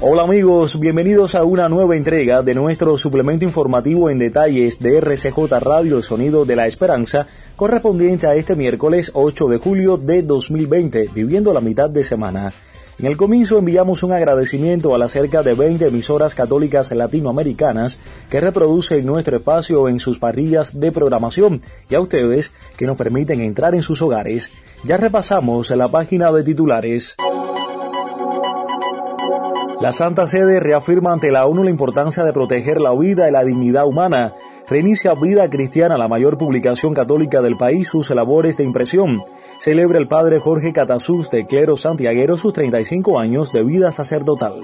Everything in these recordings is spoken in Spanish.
Hola amigos, bienvenidos a una nueva entrega de nuestro suplemento informativo en detalles de RCJ Radio El Sonido de la Esperanza, correspondiente a este miércoles 8 de julio de 2020, viviendo la mitad de semana. En el comienzo enviamos un agradecimiento a las cerca de 20 emisoras católicas latinoamericanas que reproducen nuestro espacio en sus parrillas de programación y a ustedes que nos permiten entrar en sus hogares. Ya repasamos la página de titulares. La Santa Sede reafirma ante la ONU la importancia de proteger la vida y la dignidad humana. Reinicia Vida Cristiana, la mayor publicación católica del país, sus labores de impresión. Celebra el padre Jorge Catazuz de Clero Santiaguero sus 35 años de vida sacerdotal.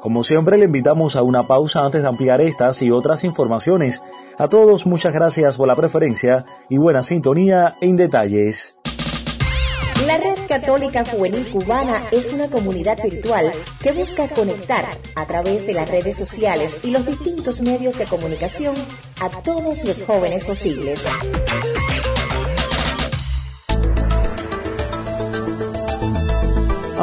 Como siempre, le invitamos a una pausa antes de ampliar estas y otras informaciones. A todos, muchas gracias por la preferencia y buena sintonía en detalles. La Red Católica Juvenil Cubana es una comunidad virtual que busca conectar a través de las redes sociales y los distintos medios de comunicación a todos los jóvenes posibles.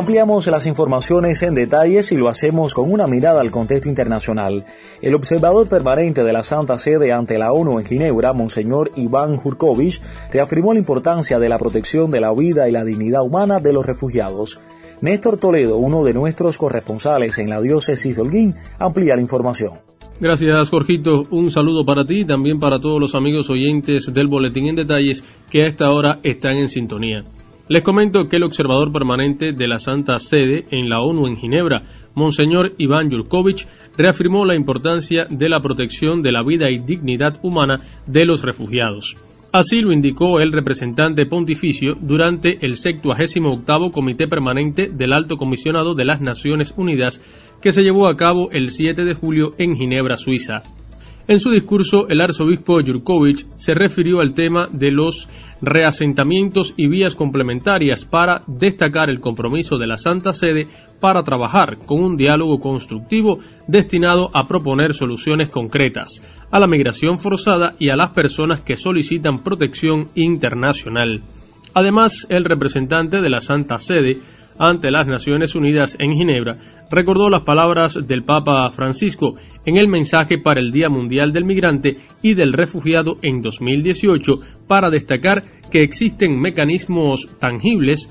Ampliamos las informaciones en detalles y lo hacemos con una mirada al contexto internacional. El observador permanente de la Santa Sede ante la ONU en Ginebra, Monseñor Iván Jurkovich, reafirmó la importancia de la protección de la vida y la dignidad humana de los refugiados. Néstor Toledo, uno de nuestros corresponsales en la diócesis de Holguín, amplía la información. Gracias, Jorgito. Un saludo para ti y también para todos los amigos oyentes del Boletín en Detalles que a esta hora están en sintonía. Les comento que el observador permanente de la Santa Sede en la ONU en Ginebra, Monseñor Iván Yurkovich, reafirmó la importancia de la protección de la vida y dignidad humana de los refugiados. Así lo indicó el representante pontificio durante el 78 Comité Permanente del Alto Comisionado de las Naciones Unidas que se llevó a cabo el 7 de julio en Ginebra, Suiza. En su discurso, el arzobispo Yurkovich se refirió al tema de los reasentamientos y vías complementarias para destacar el compromiso de la Santa Sede para trabajar con un diálogo constructivo destinado a proponer soluciones concretas a la migración forzada y a las personas que solicitan protección internacional. Además, el representante de la Santa Sede ante las Naciones Unidas en Ginebra, recordó las palabras del Papa Francisco en el mensaje para el Día Mundial del Migrante y del Refugiado en 2018 para destacar que existen mecanismos tangibles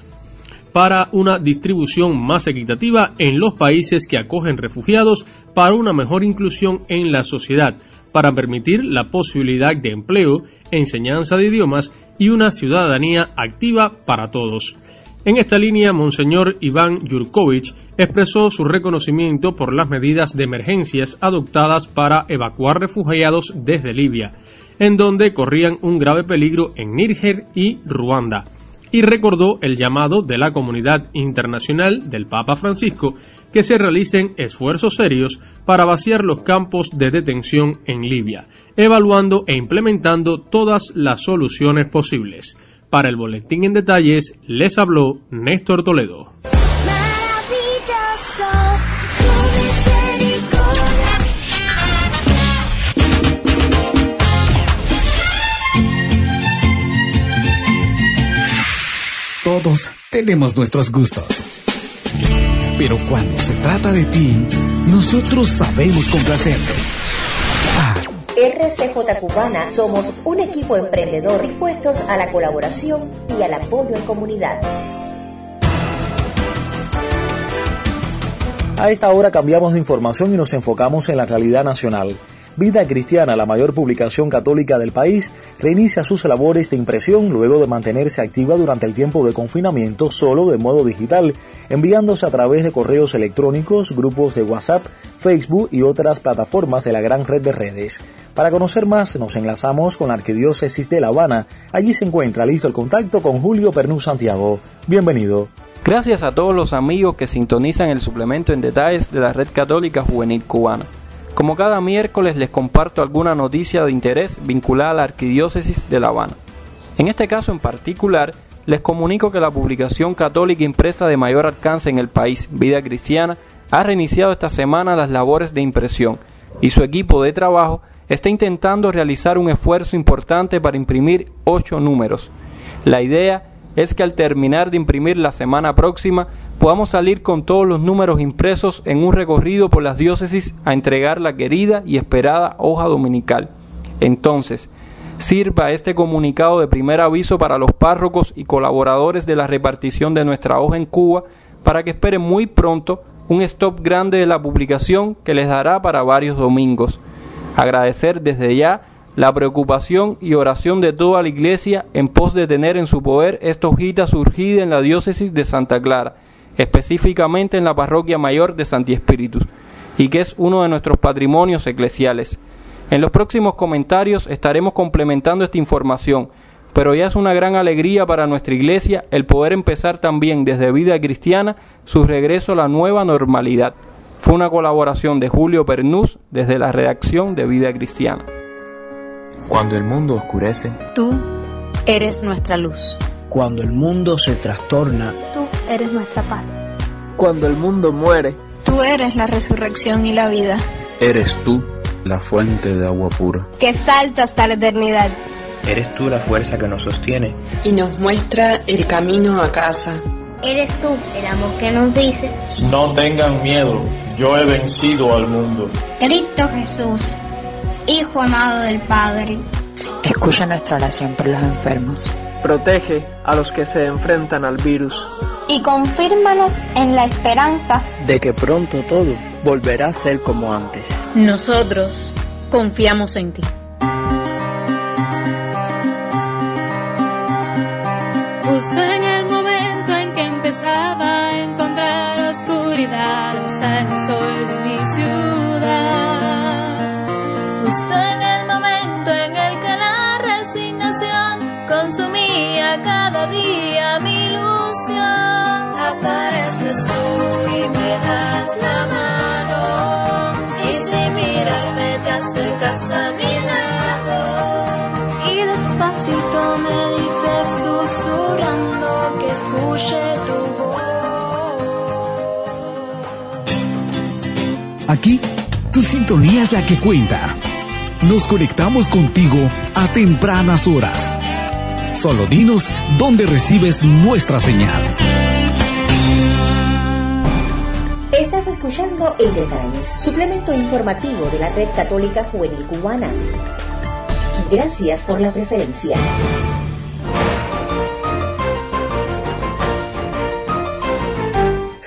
para una distribución más equitativa en los países que acogen refugiados para una mejor inclusión en la sociedad, para permitir la posibilidad de empleo, enseñanza de idiomas y una ciudadanía activa para todos. En esta línea, Monseñor Iván Yurkovich expresó su reconocimiento por las medidas de emergencias adoptadas para evacuar refugiados desde Libia, en donde corrían un grave peligro en Níger y Ruanda, y recordó el llamado de la comunidad internacional del Papa Francisco que se realicen esfuerzos serios para vaciar los campos de detención en Libia, evaluando e implementando todas las soluciones posibles. Para el boletín en detalles les habló Néstor Toledo. Todos tenemos nuestros gustos. Pero cuando se trata de ti, nosotros sabemos complacerte. RCJ Cubana somos un equipo emprendedor dispuestos a la colaboración y al apoyo en comunidad. A esta hora cambiamos de información y nos enfocamos en la realidad nacional. Vida Cristiana, la mayor publicación católica del país, reinicia sus labores de impresión luego de mantenerse activa durante el tiempo de confinamiento solo de modo digital, enviándose a través de correos electrónicos, grupos de WhatsApp, Facebook y otras plataformas de la gran red de redes. Para conocer más, nos enlazamos con la Arquidiócesis de La Habana. Allí se encuentra listo el contacto con Julio Pernú Santiago. Bienvenido. Gracias a todos los amigos que sintonizan el suplemento en detalles de la Red Católica Juvenil Cubana. Como cada miércoles les comparto alguna noticia de interés vinculada a la Arquidiócesis de La Habana. En este caso en particular, les comunico que la publicación católica impresa de mayor alcance en el país, Vida Cristiana, ha reiniciado esta semana las labores de impresión y su equipo de trabajo está intentando realizar un esfuerzo importante para imprimir ocho números. La idea es que al terminar de imprimir la semana próxima podamos salir con todos los números impresos en un recorrido por las diócesis a entregar la querida y esperada hoja dominical. Entonces, sirva este comunicado de primer aviso para los párrocos y colaboradores de la repartición de nuestra hoja en Cuba para que esperen muy pronto un stop grande de la publicación que les dará para varios domingos. Agradecer desde ya la preocupación y oración de toda la Iglesia en pos de tener en su poder esta hojita surgida en la diócesis de Santa Clara, específicamente en la parroquia mayor de Santi Espíritus, y que es uno de nuestros patrimonios eclesiales. En los próximos comentarios estaremos complementando esta información, pero ya es una gran alegría para nuestra iglesia el poder empezar también desde vida cristiana su regreso a la nueva normalidad. Fue una colaboración de Julio Pernús desde la redacción de Vida Cristiana. Cuando el mundo oscurece, tú eres nuestra luz. Cuando el mundo se trastorna, tú eres nuestra paz. Cuando el mundo muere, tú eres la resurrección y la vida. Eres tú la fuente de agua pura. Que salta hasta la eternidad. Eres tú la fuerza que nos sostiene. Y nos muestra el camino a casa. Eres tú el amor que nos dice. No tengan miedo, yo he vencido al mundo. Cristo Jesús, Hijo amado del Padre. Escucha nuestra oración por los enfermos. Protege a los que se enfrentan al virus. Y confírmanos en la esperanza de que pronto todo volverá a ser como antes. Nosotros confiamos en ti. Justo en el Aquí, tu sintonía es la que cuenta. Nos conectamos contigo a tempranas horas. Solo dinos dónde recibes nuestra señal. Estás escuchando En Detalles, suplemento informativo de la Red Católica Juvenil Cubana. Gracias por la preferencia.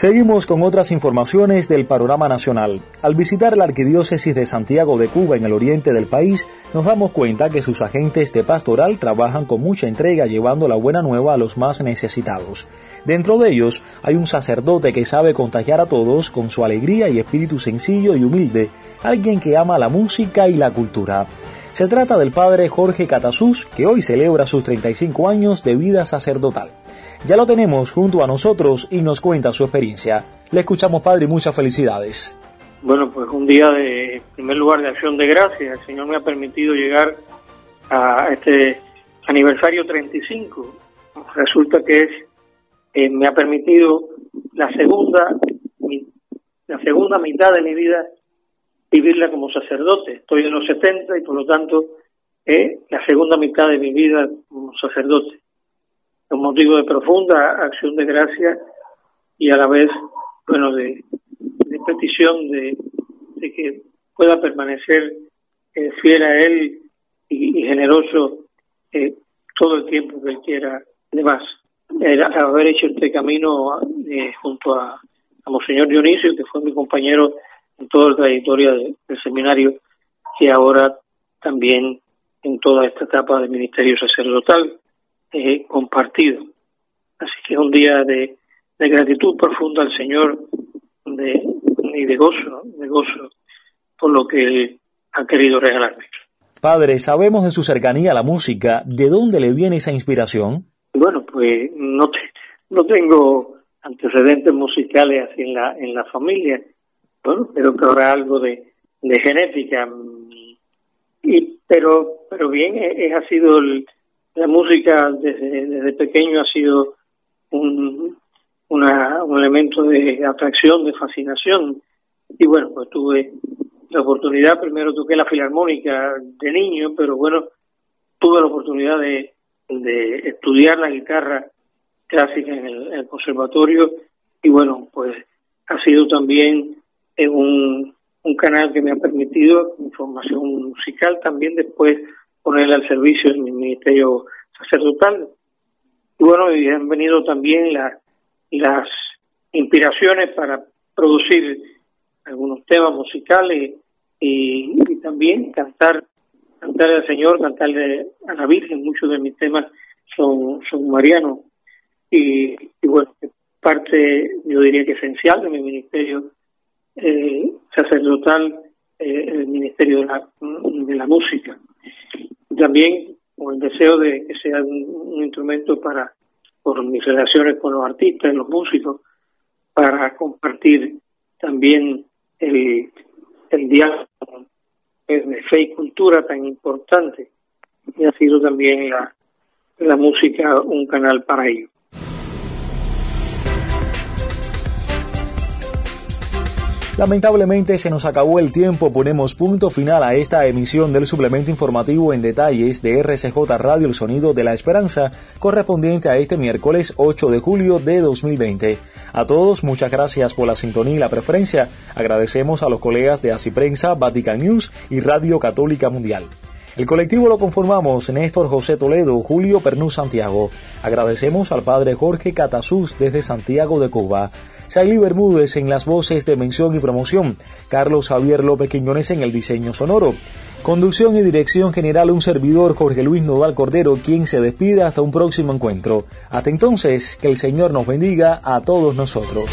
Seguimos con otras informaciones del panorama nacional. Al visitar la Arquidiócesis de Santiago de Cuba en el oriente del país, nos damos cuenta que sus agentes de pastoral trabajan con mucha entrega llevando la buena nueva a los más necesitados. Dentro de ellos hay un sacerdote que sabe contagiar a todos con su alegría y espíritu sencillo y humilde, alguien que ama la música y la cultura. Se trata del padre Jorge Catasús, que hoy celebra sus 35 años de vida sacerdotal. Ya lo tenemos junto a nosotros y nos cuenta su experiencia. Le escuchamos, Padre, muchas felicidades. Bueno, pues un día de, primer lugar, de acción de gracias. El Señor me ha permitido llegar a este aniversario 35. Resulta que es, eh, me ha permitido la segunda, la segunda mitad de mi vida vivirla como sacerdote. Estoy en los 70 y por lo tanto eh, la segunda mitad de mi vida como sacerdote un motivo de profunda acción de gracia y a la vez, bueno, de, petición de, que pueda permanecer eh, fiel a Él y, generoso eh, todo el tiempo que Él quiera. Además, el haber hecho este camino eh, junto a, Monseñor Dionisio, que fue mi compañero en toda la trayectoria de, del seminario, y ahora también en toda esta etapa del ministerio sacerdotal eh, compartido. Así que es un día de, de gratitud profunda al Señor de, y de gozo, de gozo por lo que Él ha querido regalarme. Padre, sabemos de su cercanía a la música. ¿De dónde le viene esa inspiración? Bueno, pues no, te, no tengo antecedentes musicales así en la, en la familia, bueno, pero que habrá algo de, de genética. Y, pero, pero bien, es, ha sido la música desde, pequeño ha sido un, elemento de atracción, de fascinación. Y bueno, pues tuve la oportunidad, primero toqué la filarmónica de niño, pero bueno, tuve la oportunidad de, estudiar la guitarra clásica en el, conservatorio y bueno, pues ha sido también un, un canal que me ha permitido información musical también después ponerla al servicio del ministerio sacerdotal. Y bueno, y han venido también la, las inspiraciones para producir algunos temas musicales y, también cantar cantarle al Señor, cantarle a la Virgen. Muchos de mis temas son, son marianos. Y, y bueno, parte, yo diría que esencial de mi ministerio eh, sacerdotal, eh, el ministerio de la, de la música. También con el deseo de que sea un instrumento para por mis relaciones con los artistas, los músicos, para compartir también el, el diálogo de fe y cultura tan importante. Y ha sido también la, la música un canal para ello. Lamentablemente se nos acabó el tiempo, ponemos punto final a esta emisión del suplemento informativo en detalles de RCJ Radio El Sonido de la Esperanza, correspondiente a este miércoles 8 de julio de 2020. A todos, muchas gracias por la sintonía y la preferencia. Agradecemos a los colegas de Prensa, Vatican News y Radio Católica Mundial. El colectivo lo conformamos Néstor José Toledo, Julio Pernú Santiago. Agradecemos al padre Jorge Catasús desde Santiago de Cuba. Saily Bermúdez en las voces de mención y promoción, Carlos Javier López Quiñones en el diseño sonoro. Conducción y dirección general un servidor Jorge Luis Nodal Cordero, quien se despide hasta un próximo encuentro. Hasta entonces, que el Señor nos bendiga a todos nosotros.